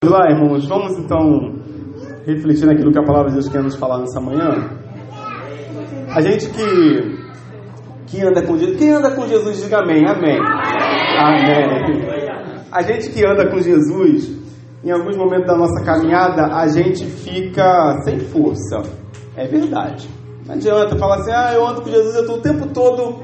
Vamos lá, irmãos, vamos então refletir naquilo que a palavra de Deus quer nos falar nessa manhã. A gente que, que anda com Jesus, quem anda com Jesus, diga amém, amém. Amém. A gente que anda com Jesus, em alguns momentos da nossa caminhada, a gente fica sem força. É verdade. Não adianta falar assim, ah, eu ando com Jesus, eu estou o tempo todo,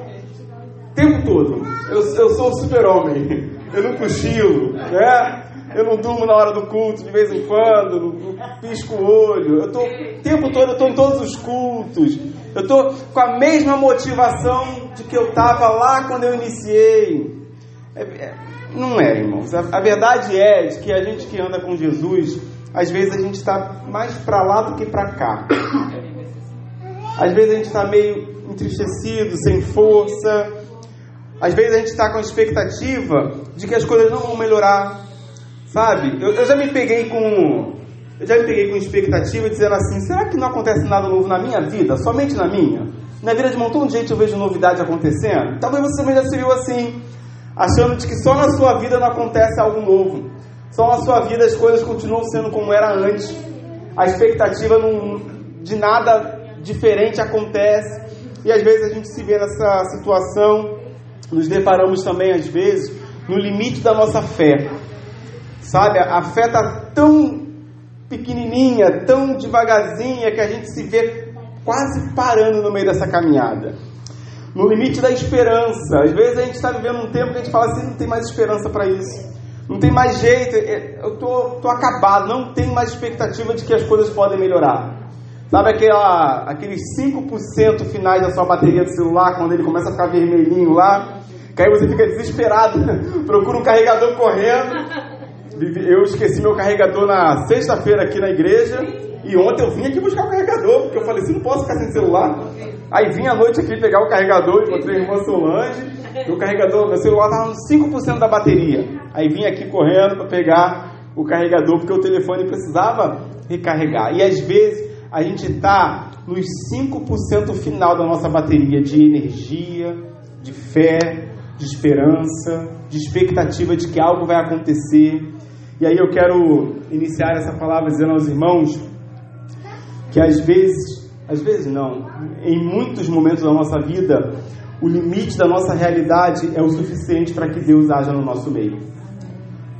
tempo todo. Eu, eu sou super-homem, eu não cochilo, né? Eu não durmo na hora do culto de vez em quando, não, pisco o olho. Eu tô o tempo todo, eu tô em todos os cultos. Eu tô com a mesma motivação de que eu estava lá quando eu iniciei. É, é, não é, irmãos. A, a, verdade é que a gente que anda com Jesus, às vezes a gente está mais para lá do que para cá. Às vezes a gente está meio entristecido, sem força. Às vezes a gente está com a expectativa de que as coisas não vão melhorar Sabe? Eu, eu já me peguei com. Eu já me peguei com expectativa dizendo assim: será que não acontece nada novo na minha vida? Somente na minha? Na vida de um montão de gente eu vejo novidade acontecendo. Talvez você também já se viu assim, achando de que só na sua vida não acontece algo novo. Só na sua vida as coisas continuam sendo como era antes. A expectativa não, de nada diferente acontece. E às vezes a gente se vê nessa situação, nos deparamos também às vezes no limite da nossa fé. Sabe, a fé está tão pequenininha, tão devagarzinha, que a gente se vê quase parando no meio dessa caminhada. No limite da esperança. Às vezes a gente está vivendo um tempo que a gente fala assim: não tem mais esperança para isso. Não tem mais jeito, é, eu tô, tô acabado, não tem mais expectativa de que as coisas podem melhorar. Sabe aquela, aqueles 5% finais da sua bateria do celular, quando ele começa a ficar vermelhinho lá? Que aí você fica desesperado, procura um carregador correndo, eu esqueci meu carregador na sexta-feira aqui na igreja. E ontem eu vim aqui buscar o carregador, porque eu falei assim, não posso ficar sem celular. Aí vim à noite aqui pegar o carregador, encontrei a irmã Solange. Meu carregador, meu celular estava nos 5% da bateria. Aí vim aqui correndo para pegar o carregador, porque o telefone precisava recarregar. E às vezes a gente está nos 5% final da nossa bateria de energia, de fé, de esperança, de expectativa de que algo vai acontecer. E aí eu quero iniciar essa palavra dizendo aos irmãos que às vezes, às vezes não, em muitos momentos da nossa vida, o limite da nossa realidade é o suficiente para que Deus haja no nosso meio.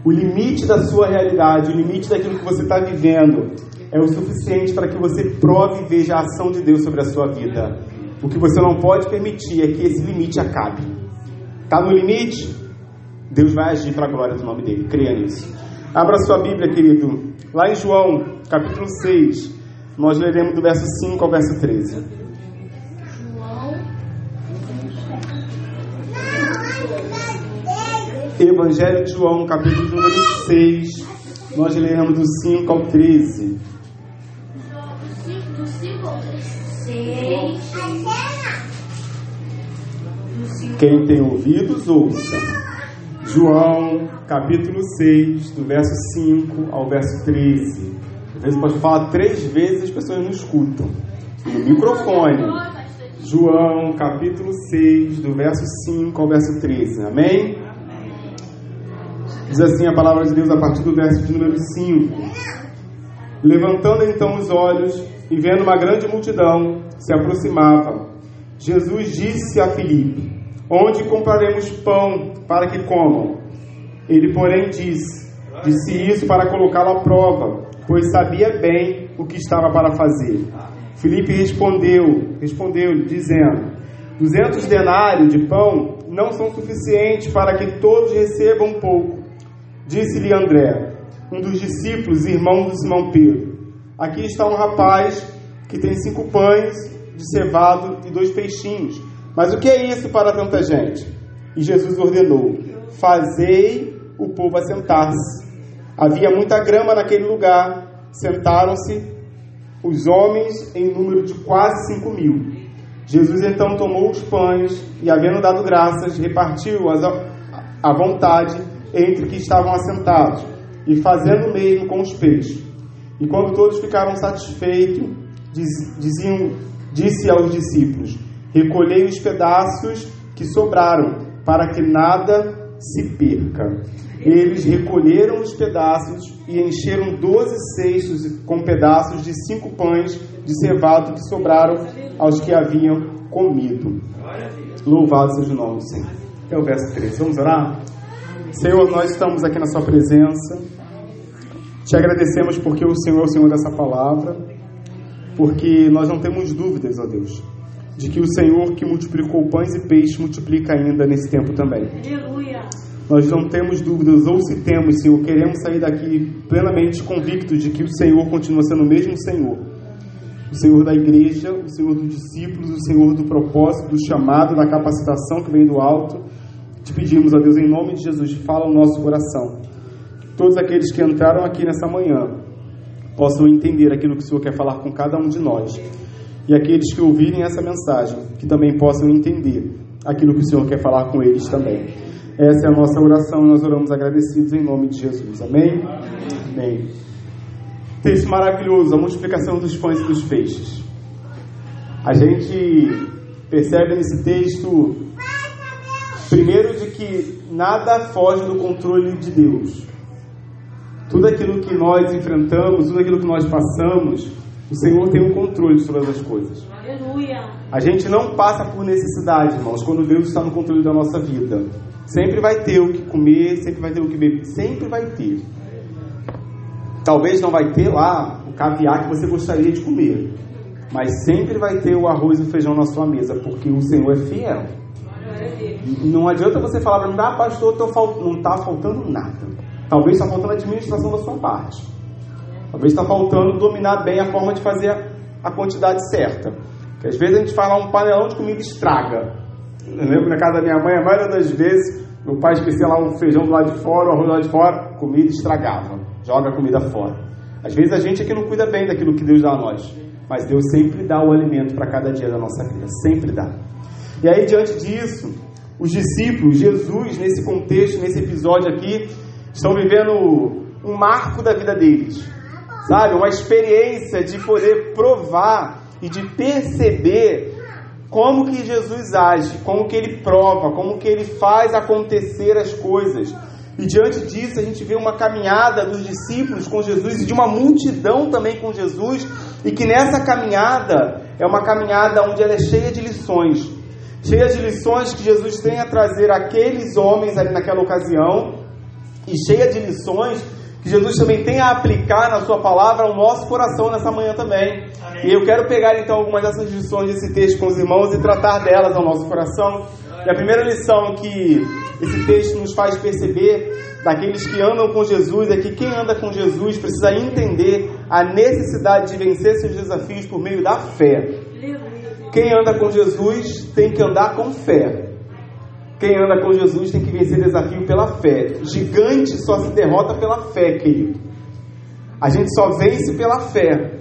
O limite da sua realidade, o limite daquilo que você está vivendo, é o suficiente para que você prove e veja a ação de Deus sobre a sua vida. O que você não pode permitir é que esse limite acabe. Está no limite? Deus vai agir para a glória do nome dele. Creia nisso. Abra sua Bíblia, querido. Lá em João, capítulo 6, nós leremos do verso 5 ao verso 13. Evangelho de João, capítulo número 6, nós leremos do 5 ao 13. Quem tem ouvidos, ouça. João, capítulo 6, do verso 5 ao verso 13. Às vezes pode falar três vezes e as pessoas não escutam. No microfone. João, capítulo 6, do verso 5 ao verso 13. Amém? Diz assim a palavra de Deus a partir do verso de número 5. Levantando então os olhos e vendo uma grande multidão se aproximava, Jesus disse a Filipe: Onde compraremos pão para que comam? Ele, porém, disse: Disse isso para colocá-lo à prova, pois sabia bem o que estava para fazer. Filipe respondeu, respondeu-lhe, dizendo: Duzentos denários de pão não são suficientes para que todos recebam um pouco. Disse-lhe André, um dos discípulos, irmão do Simão Pedro: Aqui está um rapaz que tem cinco pães de cevado e dois peixinhos. Mas o que é isso para tanta gente? E Jesus ordenou: Fazei o povo assentar-se. Havia muita grama naquele lugar. Sentaram-se os homens em número de quase cinco mil. Jesus então tomou os pães e, havendo dado graças, repartiu-as à vontade entre que estavam assentados, e fazendo o mesmo com os peixes. E quando todos ficaram satisfeitos, diziam, disse aos discípulos: Recolhei os pedaços que sobraram, para que nada se perca. Eles recolheram os pedaços e encheram doze cestos com pedaços de cinco pães de cevado que sobraram aos que haviam comido. Louvado seja o nome do Senhor. É o verso 13. Vamos orar? Senhor, nós estamos aqui na Sua presença. Te agradecemos porque o Senhor é o Senhor dessa palavra, porque nós não temos dúvidas, ó Deus, de que o Senhor que multiplicou pães e peixes multiplica ainda nesse tempo também. Aleluia. Nós não temos dúvidas, ou se temos, Senhor, queremos sair daqui plenamente convictos de que o Senhor continua sendo o mesmo Senhor. O Senhor da igreja, o Senhor dos discípulos, o Senhor do propósito, do chamado, da capacitação que vem do alto. Te pedimos, ó Deus, em nome de Jesus, fala o nosso coração. Todos aqueles que entraram aqui nessa manhã possam entender aquilo que o Senhor quer falar com cada um de nós. E aqueles que ouvirem essa mensagem, que também possam entender aquilo que o Senhor quer falar com eles também. Essa é a nossa oração e nós oramos agradecidos em nome de Jesus. Amém? Amém. Texto maravilhoso, a multiplicação dos pães e dos peixes. A gente percebe nesse texto, primeiro, de que nada foge do controle de Deus. Tudo aquilo que nós enfrentamos, tudo aquilo que nós passamos, o Senhor tem o controle de todas as coisas. Aleluia. A gente não passa por necessidade, irmãos, quando Deus está no controle da nossa vida. Sempre vai ter o que comer, sempre vai ter o que beber, sempre vai ter. Talvez não vai ter lá o caviar que você gostaria de comer, mas sempre vai ter o arroz e o feijão na sua mesa, porque o Senhor é fiel. Não adianta você falar para mim, ah, pastor, não está faltando nada. Talvez está faltando a administração da sua parte. Talvez está faltando dominar bem a forma de fazer a quantidade certa. Porque às vezes a gente fala um panelão de comida estraga. Eu lembro na casa da minha mãe, a maioria das vezes, meu pai esquecia lá um feijão do lado de fora, o arroz do lado de fora, comida estragava. Joga a comida fora. Às vezes a gente é que não cuida bem daquilo que Deus dá a nós. Mas Deus sempre dá o alimento para cada dia da nossa vida. Sempre dá. E aí, diante disso, os discípulos, Jesus, nesse contexto, nesse episódio aqui, estão vivendo um marco da vida deles. Sabe? Uma experiência de poder provar e de perceber como que Jesus age, como que ele prova, como que ele faz acontecer as coisas. E diante disso, a gente vê uma caminhada dos discípulos com Jesus e de uma multidão também com Jesus, e que nessa caminhada é uma caminhada onde ela é cheia de lições, cheia de lições que Jesus tem a trazer àqueles homens ali naquela ocasião, e cheia de lições que Jesus também tem a aplicar na sua palavra ao nosso coração nessa manhã também. Amém. E eu quero pegar então algumas dessas lições desse texto com os irmãos e tratar delas ao nosso coração. E a primeira lição que esse texto nos faz perceber daqueles que andam com Jesus é que quem anda com Jesus precisa entender a necessidade de vencer seus desafios por meio da fé. Quem anda com Jesus tem que andar com fé. Quem anda com Jesus tem que vencer desafio pela fé. Gigante só se derrota pela fé, querido. A gente só vence pela fé.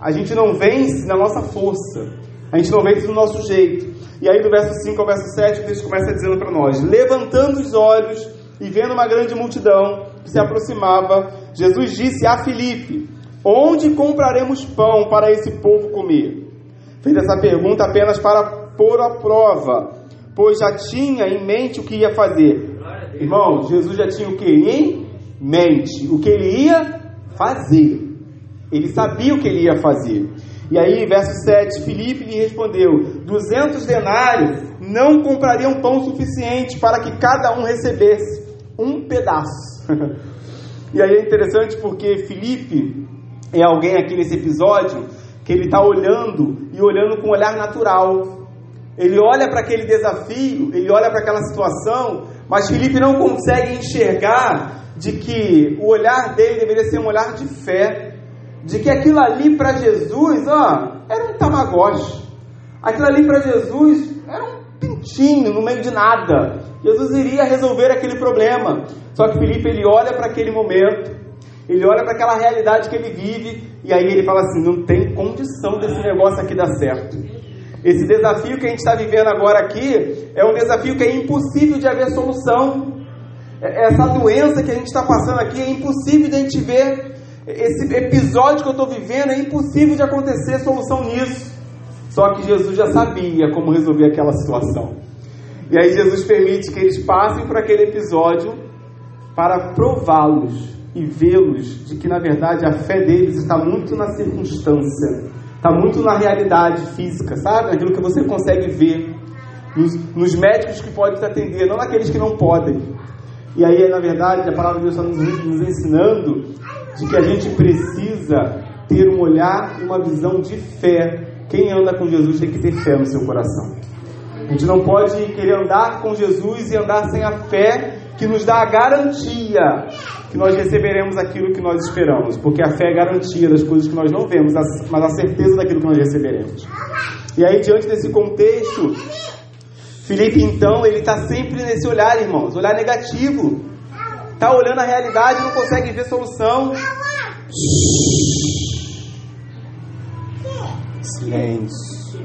A gente não vence na nossa força. A gente não vence do nosso jeito. E aí, do verso 5 ao verso 7, o texto começa dizendo para nós: Levantando os olhos e vendo uma grande multidão que se aproximava, Jesus disse a Filipe: Onde compraremos pão para esse povo comer? Fez essa pergunta apenas para pôr a prova pois já tinha em mente o que ia fazer. Irmão, Jesus já tinha o que em mente? O que ele ia fazer. Ele sabia o que ele ia fazer. E aí, verso 7, Filipe lhe respondeu: 200 denários não comprariam pão suficiente para que cada um recebesse um pedaço. e aí é interessante porque Filipe é alguém aqui nesse episódio que ele está olhando e olhando com um olhar natural. Ele olha para aquele desafio, ele olha para aquela situação, mas Felipe não consegue enxergar de que o olhar dele deveria ser um olhar de fé, de que aquilo ali para Jesus, ó, era um tamagotchi. Aquilo ali para Jesus era um pintinho no meio de nada. Jesus iria resolver aquele problema. Só que Felipe ele olha para aquele momento, ele olha para aquela realidade que ele vive e aí ele fala assim: não tem condição desse negócio aqui dar certo. Esse desafio que a gente está vivendo agora aqui é um desafio que é impossível de haver solução. É, essa doença que a gente está passando aqui é impossível de a gente ver. Esse episódio que eu estou vivendo é impossível de acontecer solução nisso. Só que Jesus já sabia como resolver aquela situação. E aí Jesus permite que eles passem por aquele episódio para prová-los e vê-los de que na verdade a fé deles está muito na circunstância, está muito na realidade física, sabe? Aquilo que você consegue ver nos, nos médicos que podem te atender, não naqueles que não podem. E aí, na verdade, a palavra de Deus está nos, nos ensinando de que a gente precisa ter um olhar e uma visão de fé. Quem anda com Jesus tem que ter fé no seu coração. A gente não pode querer andar com Jesus e andar sem a fé que nos dá a garantia que nós receberemos aquilo que nós esperamos, porque a fé é garantia das coisas que nós não vemos, mas a certeza daquilo que nós receberemos. E aí, diante desse contexto, Felipe, então, ele está sempre nesse olhar, irmãos, olhar negativo. Está olhando a realidade e não consegue ver solução. Silêncio.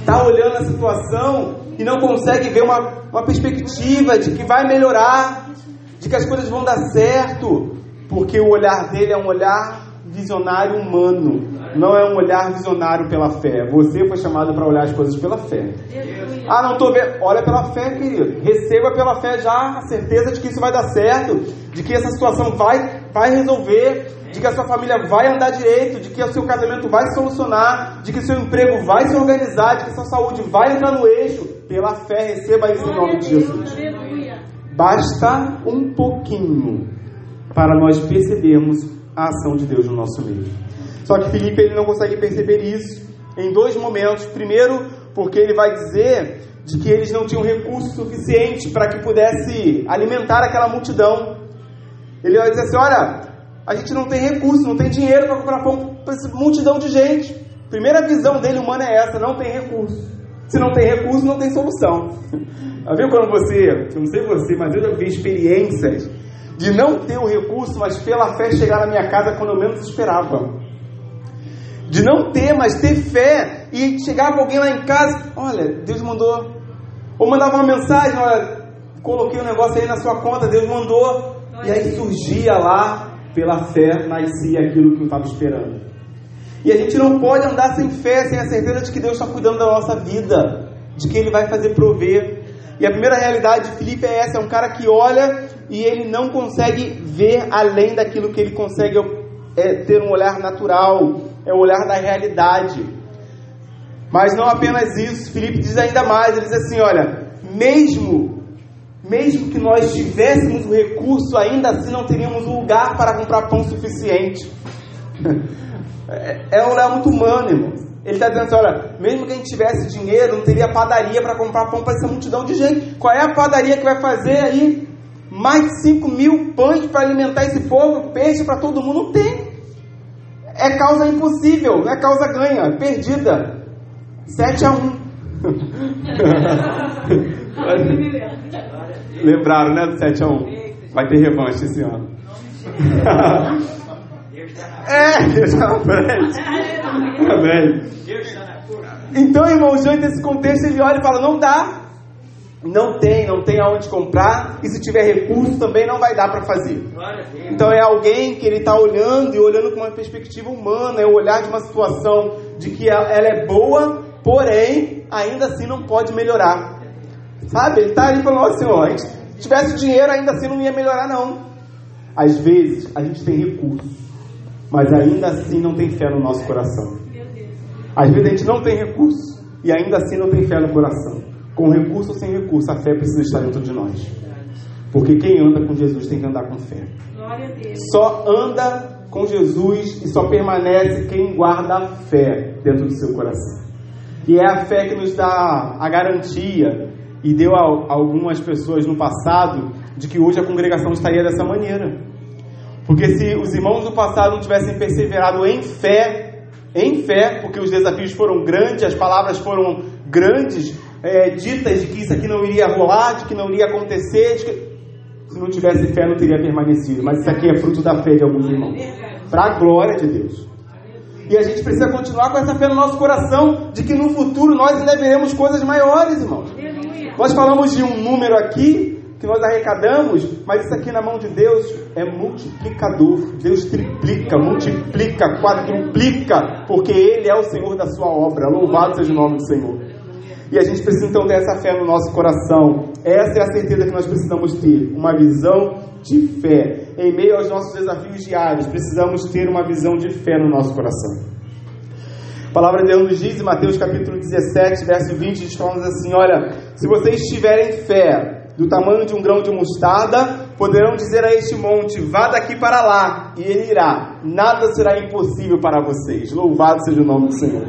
Está olhando a situação e não consegue ver uma, uma perspectiva de que vai melhorar, de que as coisas vão dar certo, porque o olhar dele é um olhar visionário humano, não é um olhar visionário pela fé. Você foi chamado para olhar as coisas pela fé. Ah, não estou vendo. Olha pela fé, querido. Receba pela fé já a certeza de que isso vai dar certo, de que essa situação vai, vai resolver, de que a sua família vai andar direito, de que o seu casamento vai se solucionar, de que seu emprego vai se organizar, de que sua saúde vai entrar no eixo. Pela fé, receba isso em nome de Jesus. Basta um pouquinho para nós percebermos a ação de Deus no nosso meio. Só que Felipe ele não consegue perceber isso em dois momentos. Primeiro, porque ele vai dizer de que eles não tinham recurso suficiente para que pudesse alimentar aquela multidão. Ele vai dizer assim: olha, a gente não tem recurso, não tem dinheiro para comprar pão para essa multidão de gente. Primeira visão dele humana é essa: não tem recurso. Se não tem recurso, não tem solução. Já viu quando você, eu não sei você, mas eu já vi experiências de não ter o recurso, mas pela fé chegar na minha casa quando eu menos esperava. De não ter, mas ter fé e chegava alguém lá em casa, olha, Deus mandou. Ou mandava uma mensagem, olha, coloquei um negócio aí na sua conta, Deus mandou. E aí surgia lá, pela fé, nascia aquilo que eu estava esperando. E a gente não pode andar sem fé, sem a certeza de que Deus está cuidando da nossa vida, de que Ele vai fazer prover. E a primeira realidade de Filipe é essa: é um cara que olha e ele não consegue ver além daquilo que ele consegue é, ter um olhar natural, é o olhar da realidade. Mas não apenas isso, Felipe diz ainda mais, ele diz assim, olha, mesmo, mesmo que nós tivéssemos o recurso, ainda assim não teríamos lugar para comprar pão suficiente. É, é um olhar muito humano, irmão. Ele está dizendo assim, olha, mesmo que a gente tivesse dinheiro, não teria padaria para comprar pão para essa multidão de gente. Qual é a padaria que vai fazer aí mais de 5 mil pães para alimentar esse povo, peixe para todo mundo? Não tem. É causa impossível, não é causa ganha, é perdida. 7 a 1. Lembraram, né, do 7 a 1? Vai ter revanche esse ano. é, Deus está na frente. Amém. Então, irmãos, diante desse contexto, ele olha e fala: não dá. Não tem, não tem aonde comprar, e se tiver recurso também não vai dar para fazer. Então é alguém que ele está olhando e olhando com uma perspectiva humana, é o olhar de uma situação de que ela é boa, porém ainda assim não pode melhorar. Sabe? Ele está ali falando assim: ó, a gente tivesse dinheiro ainda assim não ia melhorar, não. Às vezes a gente tem recurso, mas ainda assim não tem fé no nosso coração. Às vezes a gente não tem recurso e ainda assim não tem fé no coração. Com recurso ou sem recurso, a fé precisa estar dentro de nós. Porque quem anda com Jesus tem que andar com fé. Só anda com Jesus e só permanece quem guarda a fé dentro do seu coração. E é a fé que nos dá a garantia e deu a algumas pessoas no passado de que hoje a congregação estaria dessa maneira. Porque se os irmãos do passado não tivessem perseverado em fé, em fé, porque os desafios foram grandes, as palavras foram grandes, é, ditas de que isso aqui não iria rolar, de que não iria acontecer, que se não tivesse fé não teria permanecido. Mas isso aqui é fruto da fé de alguns irmãos. Para a glória de Deus. E a gente precisa continuar com essa fé no nosso coração de que no futuro nós ainda veremos coisas maiores, irmãos. Nós falamos de um número aqui que nós arrecadamos, mas isso aqui na mão de Deus é multiplicador. Deus triplica, multiplica, quadruplica, porque Ele é o Senhor da sua obra. Louvado seja o nome do Senhor. E a gente precisa então ter essa fé no nosso coração. Essa é a certeza que nós precisamos ter. Uma visão de fé. Em meio aos nossos desafios diários, precisamos ter uma visão de fé no nosso coração. A palavra de Deus nos diz em Mateus capítulo 17, verso 20, diz assim: Olha, se vocês tiverem fé do tamanho de um grão de mostarda, poderão dizer a este monte: vá daqui para lá, e ele irá. Nada será impossível para vocês. Louvado seja o nome do Senhor.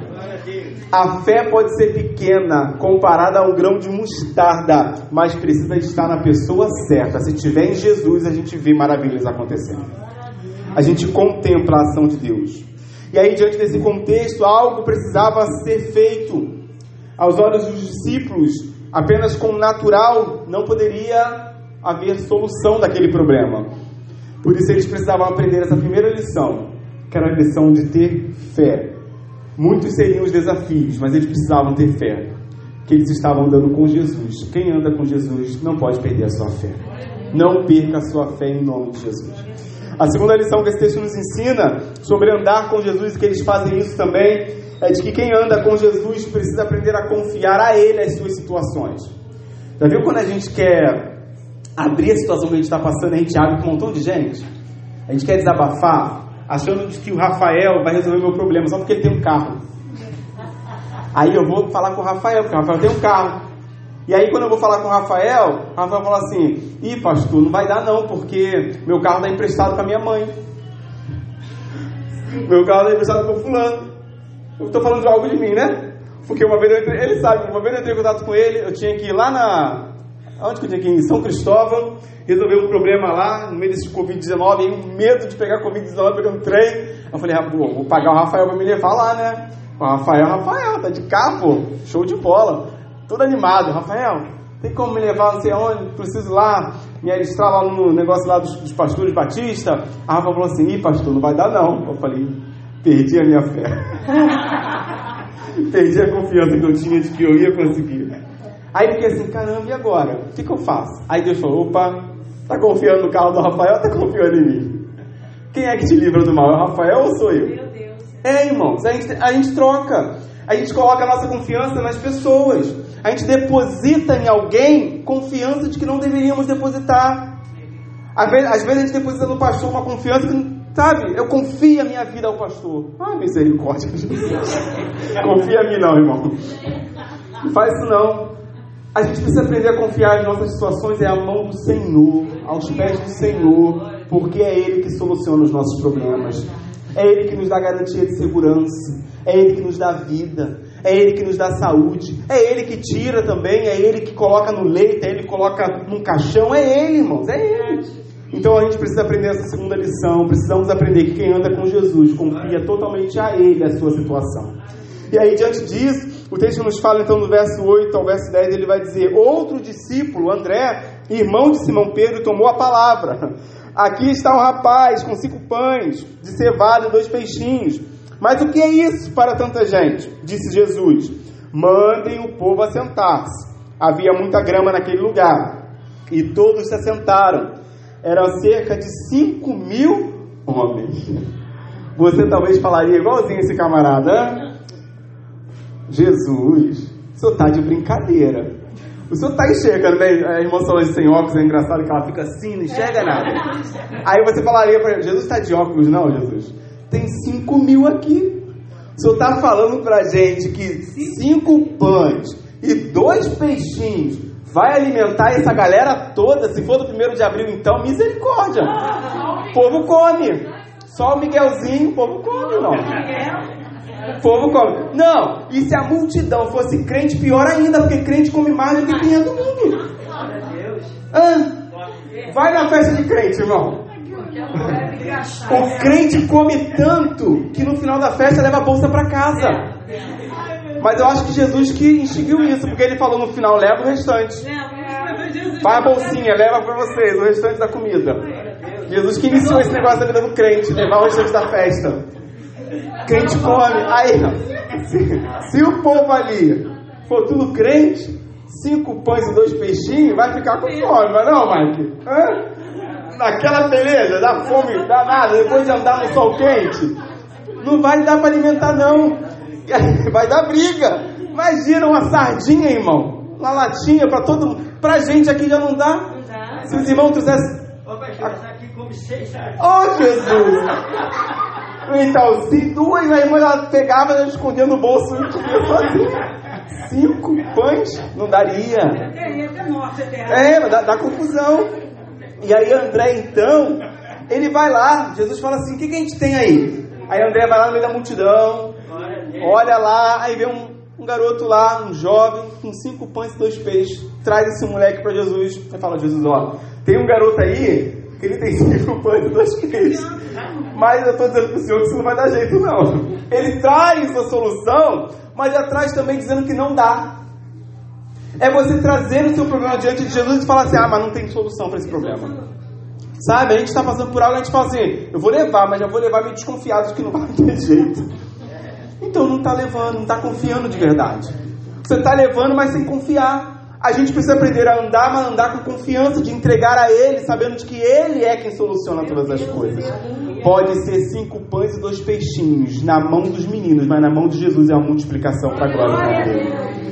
A fé pode ser pequena comparada a um grão de mostarda, mas precisa estar na pessoa certa. Se tiver em Jesus, a gente vê maravilhas acontecendo. A gente contempla a ação de Deus. E aí, diante desse contexto, algo precisava ser feito. Aos olhos dos discípulos, apenas com o natural não poderia haver solução daquele problema. Por isso eles precisavam aprender essa primeira lição, que era a lição de ter fé. Muitos seriam os desafios, mas eles precisavam ter fé, que eles estavam andando com Jesus. Quem anda com Jesus não pode perder a sua fé. Não perca a sua fé em nome de Jesus. A segunda lição que esse texto nos ensina sobre andar com Jesus que eles fazem isso também é de que quem anda com Jesus precisa aprender a confiar a Ele as suas situações. Já viu quando a gente quer abrir a situação que a gente está passando, a gente abre com um montão de gente? A gente quer desabafar, achando que o Rafael vai resolver meu problema só porque ele tem um carro. Aí eu vou falar com o Rafael, porque o Rafael tem um carro. E aí quando eu vou falar com o Rafael, o Rafael fala assim, ih pastor, não vai dar não, porque meu carro está emprestado com a minha mãe. Meu carro está emprestado com o fulano. Eu estou falando de algo de mim, né? Porque uma vez eu entrei, ele sabe, uma vez eu entrei em contato com ele, eu tinha que ir lá na. Onde que eu tinha que ir? Em São Cristóvão, resolver um problema lá, no meio desse Covid-19, aí medo de pegar Covid-19 pegando trem. Eu falei, ah, pô, vou pagar o Rafael para me levar lá, né? O Rafael, Rafael, tá de cá, pô, show de bola. Todo animado, Rafael, tem como me levar não sei aonde? Preciso lá me alistrar lá no negócio lá dos, dos pastores Batista. A Rafa falou assim, ih, pastor, não vai dar não. Eu falei, Perdi a minha fé. Perdi a confiança que eu tinha de que eu ia conseguir. Aí fiquei assim, caramba, e agora? O que, que eu faço? Aí Deus falou, opa, tá confiando no carro do Rafael tá confiando em mim? Quem é que te livra do mal? É o Rafael ou sou eu? Meu Deus. É, irmãos, a gente, a gente troca. A gente coloca a nossa confiança nas pessoas. A gente deposita em alguém confiança de que não deveríamos depositar. Às vezes, às vezes a gente deposita no pastor uma confiança que Sabe, eu confio a minha vida ao pastor. Ah, misericórdia. Confia em mim não, irmão. Não faz isso não. A gente precisa aprender a confiar em nossas situações, é a mão do Senhor, aos pés do Senhor, porque é Ele que soluciona os nossos problemas. É Ele que nos dá garantia de segurança. É Ele que nos dá vida. É Ele que nos dá saúde. É Ele que tira também. É Ele que coloca no leito. É Ele que coloca num caixão. É Ele, irmãos. É Ele. Então a gente precisa aprender essa segunda lição. Precisamos aprender que quem anda com Jesus confia totalmente a Ele a sua situação. E aí, diante disso, o texto nos fala então no verso 8 ao verso 10, ele vai dizer: Outro discípulo, André, irmão de Simão Pedro, tomou a palavra. Aqui está um rapaz com cinco pães de cevada e dois peixinhos. Mas o que é isso para tanta gente? Disse Jesus: Mandem o povo assentar-se. Havia muita grama naquele lugar. E todos se assentaram eram cerca de 5 mil homens. Você talvez falaria igualzinho esse camarada. Jesus, o senhor está de brincadeira. O senhor está enxergando, né? A irmã Solange sem óculos é engraçado que ela fica assim, não enxerga nada. Aí você falaria para Jesus está de óculos, não, Jesus? Tem 5 mil aqui. O senhor está falando para gente que cinco pães e dois peixinhos vai alimentar essa galera toda, se for do primeiro de abril, então, misericórdia. O povo come. Só o Miguelzinho, o povo come, não. O povo come. Não, e se a multidão fosse crente, pior ainda, porque crente come mais do que quem é do mundo. Ah, vai na festa de crente, irmão. O crente come tanto que no final da festa leva a bolsa para casa. Mas eu acho que Jesus que instituiu isso, porque ele falou no final: leva o restante. Vai a bolsinha, leva para vocês o restante da comida. Jesus que iniciou esse negócio da vida do crente, levar o restante da festa. Crente come. Aí, se, se o povo ali for tudo crente, cinco pães e dois peixinhos, vai ficar com fome, vai não, Mike? Hã? Naquela beleza, dá fome, dá nada, depois de andar no sol quente, não vai dar para alimentar não. vai dar briga. Imagina uma sardinha, irmão. Uma latinha para todo mundo. Pra gente aqui já não dá. Se os irmãos trouxessem. Oh, Jesus! Então, se duas, a irmã ela pegava e escondia no bolso e comia sozinha. Cinco pães? Não daria. É, dá, dá confusão. E aí André, então, ele vai lá, Jesus fala assim, o que, que a gente tem aí? Aí André vai lá no meio da multidão, olha lá, aí vê um, um garoto lá, um jovem, com cinco pães e dois peixes, traz esse moleque para Jesus, e fala, Jesus, ó, tem um garoto aí, que ele tem cinco pães e dois peixes, mas eu estou dizendo para o senhor que isso não vai dar jeito não. Ele traz a solução, mas traz também dizendo que não dá. É você trazer o seu problema diante de Jesus e falar assim, ah, mas não tem solução para esse problema. Sabe, a gente está passando por algo, a gente fala assim, eu vou levar, mas já vou levar meio desconfiado de que não vai ter jeito. Então não está levando, não está confiando de verdade. Você está levando, mas sem confiar. A gente precisa aprender a andar, mas andar com confiança, de entregar a Ele, sabendo de que Ele é quem soluciona todas as coisas. Pode ser cinco pães e dois peixinhos na mão dos meninos, mas na mão de Jesus é uma multiplicação para a glória dele.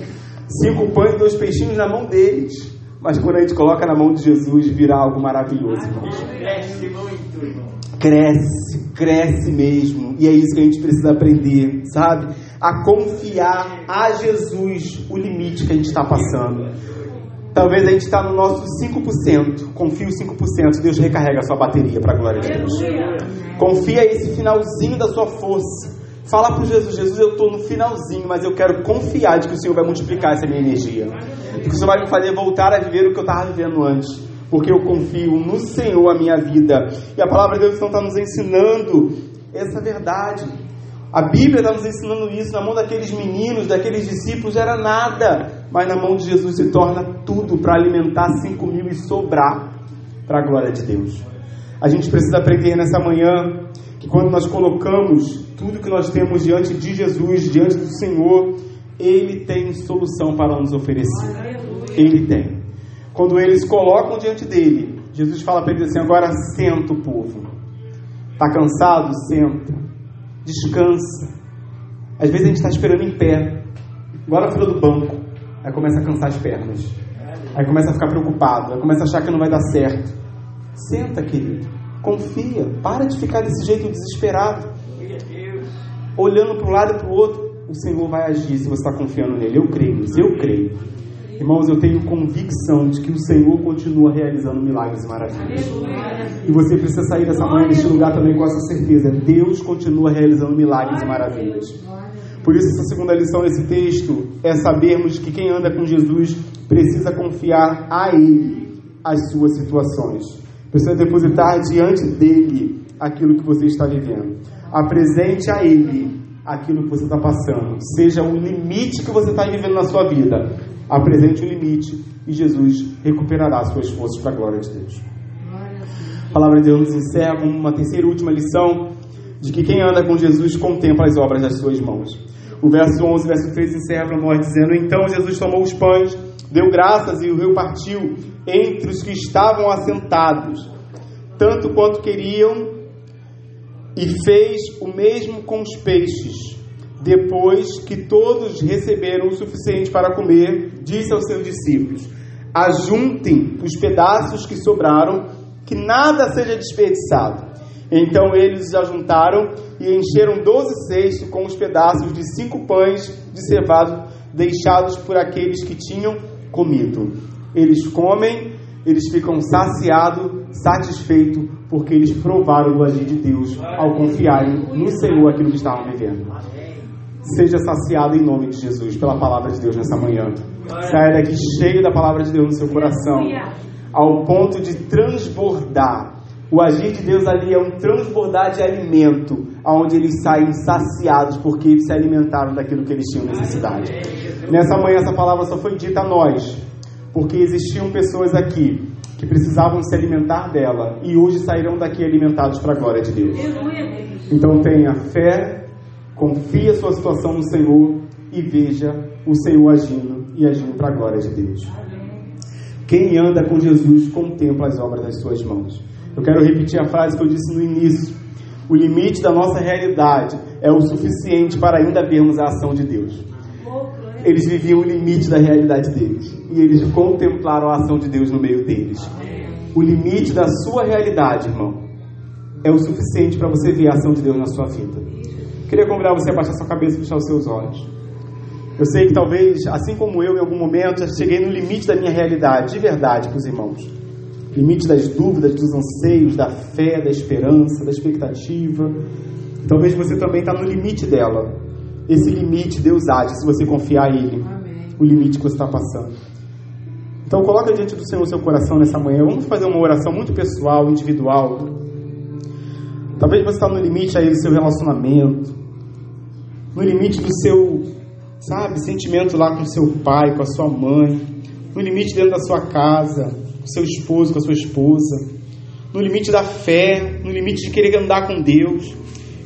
Cinco pães e dois peixinhos na mão deles. Mas quando a gente coloca na mão de Jesus, vira algo maravilhoso. Cresce muito, irmão. Cresce, cresce mesmo. E é isso que a gente precisa aprender, sabe? A confiar a Jesus o limite que a gente está passando. Talvez a gente está no nosso 5%. Confia os 5%. Deus recarrega a sua bateria para a glória de Deus. Confia esse finalzinho da sua força. Fala para Jesus, Jesus, eu estou no finalzinho, mas eu quero confiar de que o Senhor vai multiplicar essa minha energia. Que o Senhor vai me fazer voltar a viver o que eu estava vivendo antes. Porque eu confio no Senhor a minha vida. E a palavra de Deus então está nos ensinando essa verdade. A Bíblia está nos ensinando isso. Na mão daqueles meninos, daqueles discípulos, era nada. Mas na mão de Jesus se torna tudo para alimentar cinco mil e sobrar para a glória de Deus. A gente precisa aprender nessa manhã que quando nós colocamos tudo que nós temos diante de Jesus, diante do Senhor, Ele tem solução para nos oferecer. Ele tem. Quando eles colocam diante dele, Jesus fala para eles assim: agora senta o povo. Está cansado? Senta. Descansa. Às vezes a gente está esperando em pé, igual a fila do banco. Aí começa a cansar as pernas. Aí começa a ficar preocupado. Aí começa a achar que não vai dar certo. Senta, querido. Confia. Para de ficar desse jeito desesperado olhando para um lado e para o outro, o Senhor vai agir se você está confiando nele. Eu creio nisso, eu creio. Irmãos, eu tenho convicção de que o Senhor continua realizando milagres e maravilhas. E você precisa sair dessa manhã deste lugar também com essa certeza. Deus continua realizando milagres e maravilhas. Por isso, essa segunda lição desse texto é sabermos que quem anda com Jesus precisa confiar a Ele as suas situações. Precisa depositar diante dele aquilo que você está vivendo. Apresente a Ele aquilo que você está passando. Seja o limite que você está vivendo na sua vida. Apresente o limite e Jesus recuperará as suas forças para a glória de Deus. A palavra de Deus nos encerra com uma terceira e última lição de que quem anda com Jesus contempla as obras das suas mãos. O verso 11, verso 13 encerra para nós dizendo: Então Jesus tomou os pães, deu graças e o repartiu entre os que estavam assentados, tanto quanto queriam e fez o mesmo com os peixes. Depois que todos receberam o suficiente para comer, disse aos seus discípulos: Ajuntem os pedaços que sobraram, que nada seja desperdiçado. Então eles os ajuntaram e encheram doze cestos com os pedaços de cinco pães de cevado deixados por aqueles que tinham comido. Eles comem, eles ficam saciados, satisfeitos, porque eles provaram do agir de Deus ao confiarem no Senhor aquilo que estavam vivendo. Seja saciado em nome de Jesus pela palavra de Deus nessa manhã. Saia daqui cheio da palavra de Deus no seu coração, ao ponto de transbordar. O agir de Deus ali é um transbordar de alimento, aonde eles saem saciados porque eles se alimentaram daquilo que eles tinham necessidade. Nessa manhã essa palavra só foi dita a nós, porque existiam pessoas aqui que precisavam se alimentar dela e hoje sairão daqui alimentados para a glória de Deus. Então tenha fé, confie a sua situação no Senhor e veja o Senhor agindo e agindo para a glória de Deus. Quem anda com Jesus contempla as obras das suas mãos. Eu quero repetir a frase que eu disse no início. O limite da nossa realidade é o suficiente para ainda vermos a ação de Deus. Eles viviam o limite da realidade deles. E eles contemplaram a ação de Deus no meio deles. O limite da sua realidade, irmão, é o suficiente para você ver a ação de Deus na sua vida. Queria convidar você a baixar sua cabeça e fechar os seus olhos. Eu sei que talvez, assim como eu, em algum momento, já cheguei no limite da minha realidade, de verdade, para os irmãos. Limite das dúvidas, dos anseios, da fé, da esperança, da expectativa. Talvez você também está no limite dela. Esse limite Deus age se você confiar em Ele. O limite que você está passando. Então coloca diante do Senhor o seu coração nessa manhã. Vamos fazer uma oração muito pessoal, individual. Talvez você está no limite aí do seu relacionamento. No limite do seu, sabe, sentimento lá com seu pai, com a sua mãe. No limite dentro da sua casa com seu esposo, com a sua esposa, no limite da fé, no limite de querer andar com Deus.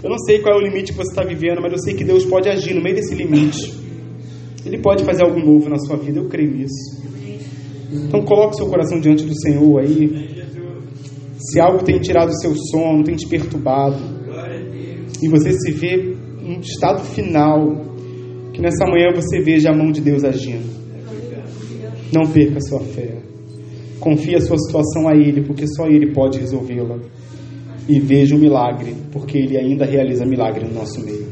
Eu não sei qual é o limite que você está vivendo, mas eu sei que Deus pode agir no meio desse limite. Ele pode fazer algo novo na sua vida, eu creio nisso. Então coloque seu coração diante do Senhor aí. Se algo tem tirado o seu sono, tem te perturbado, e você se vê num estado final, que nessa manhã você veja a mão de Deus agindo. Não perca a sua fé. Confie a sua situação a Ele, porque só Ele pode resolvê-la. E veja o milagre, porque Ele ainda realiza milagre no nosso meio.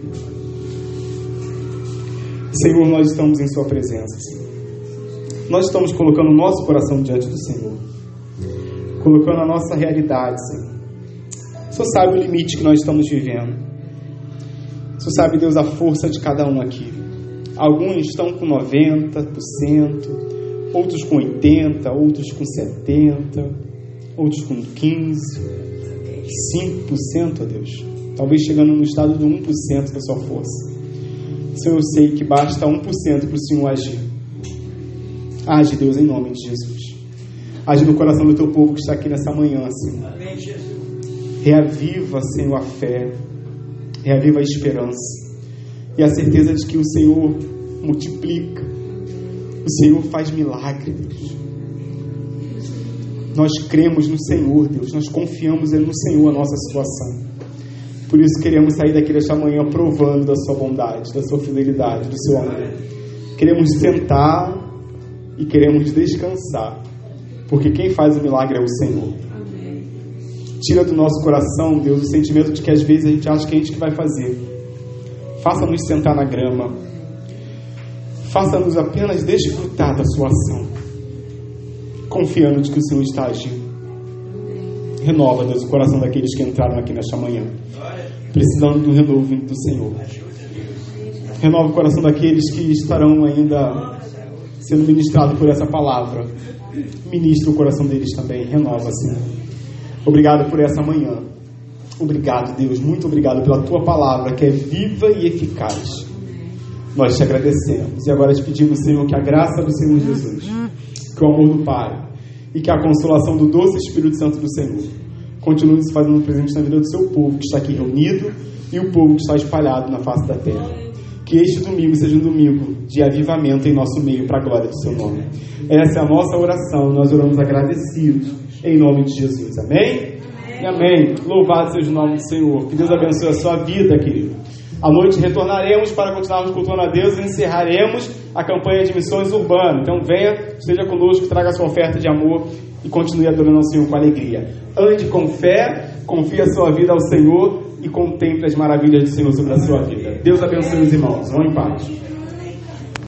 Senhor, nós estamos em Sua presença. Nós estamos colocando o nosso coração diante do Senhor, colocando a nossa realidade, Senhor. O Senhor sabe o limite que nós estamos vivendo. O Senhor sabe, Deus, a força de cada um aqui. Alguns estão com 90%, outros com 80, outros com 70, outros com 15, 5%, ó Deus. Talvez chegando no estado do 1% da sua força. Senhor, eu sei que basta 1% para o Senhor agir. Age, Deus, em nome de Jesus. Age no coração do teu povo que está aqui nessa manhã, Senhor. Reaviva, Senhor, a fé. Reaviva a esperança. E a certeza de que o Senhor multiplica o Senhor faz milagre, Deus. Nós cremos no Senhor, Deus. Nós confiamos no Senhor a nossa situação. Por isso queremos sair daqui desta manhã provando da sua bondade, da sua fidelidade, do seu amor. Queremos sentar e queremos descansar. Porque quem faz o milagre é o Senhor. Tira do nosso coração, Deus, o sentimento de que às vezes a gente acha que é a gente que vai fazer. Faça-nos sentar na grama Faça-nos apenas desfrutar da sua ação, confiando de que o Senhor está agindo. Renova, Deus, o coração daqueles que entraram aqui nesta manhã, precisando do renovo do Senhor. Renova o coração daqueles que estarão ainda sendo ministrados por essa palavra. Ministra o coração deles também. Renova, Senhor. Obrigado por essa manhã. Obrigado, Deus. Muito obrigado pela tua palavra que é viva e eficaz nós te agradecemos. E agora te pedimos, Senhor, que a graça do Senhor Jesus, que o amor do Pai e que a consolação do doce Espírito Santo do Senhor continue se fazendo presente na vida do seu povo que está aqui reunido e o povo que está espalhado na face da terra. Que este domingo seja um domingo de avivamento em nosso meio para a glória do seu nome. Essa é a nossa oração, nós oramos agradecidos em nome de Jesus. Amém? Amém. Amém. Louvado seja o nome do Senhor. Que Deus abençoe a sua vida, querido. À noite retornaremos para continuarmos cultuando a Deus e encerraremos a campanha de missões urbanas. Então venha, esteja conosco, traga sua oferta de amor e continue adorando ao Senhor com alegria. Ande com fé, confie a sua vida ao Senhor e contemple as maravilhas do Senhor sobre a sua vida. Deus abençoe os irmãos. Vão em paz.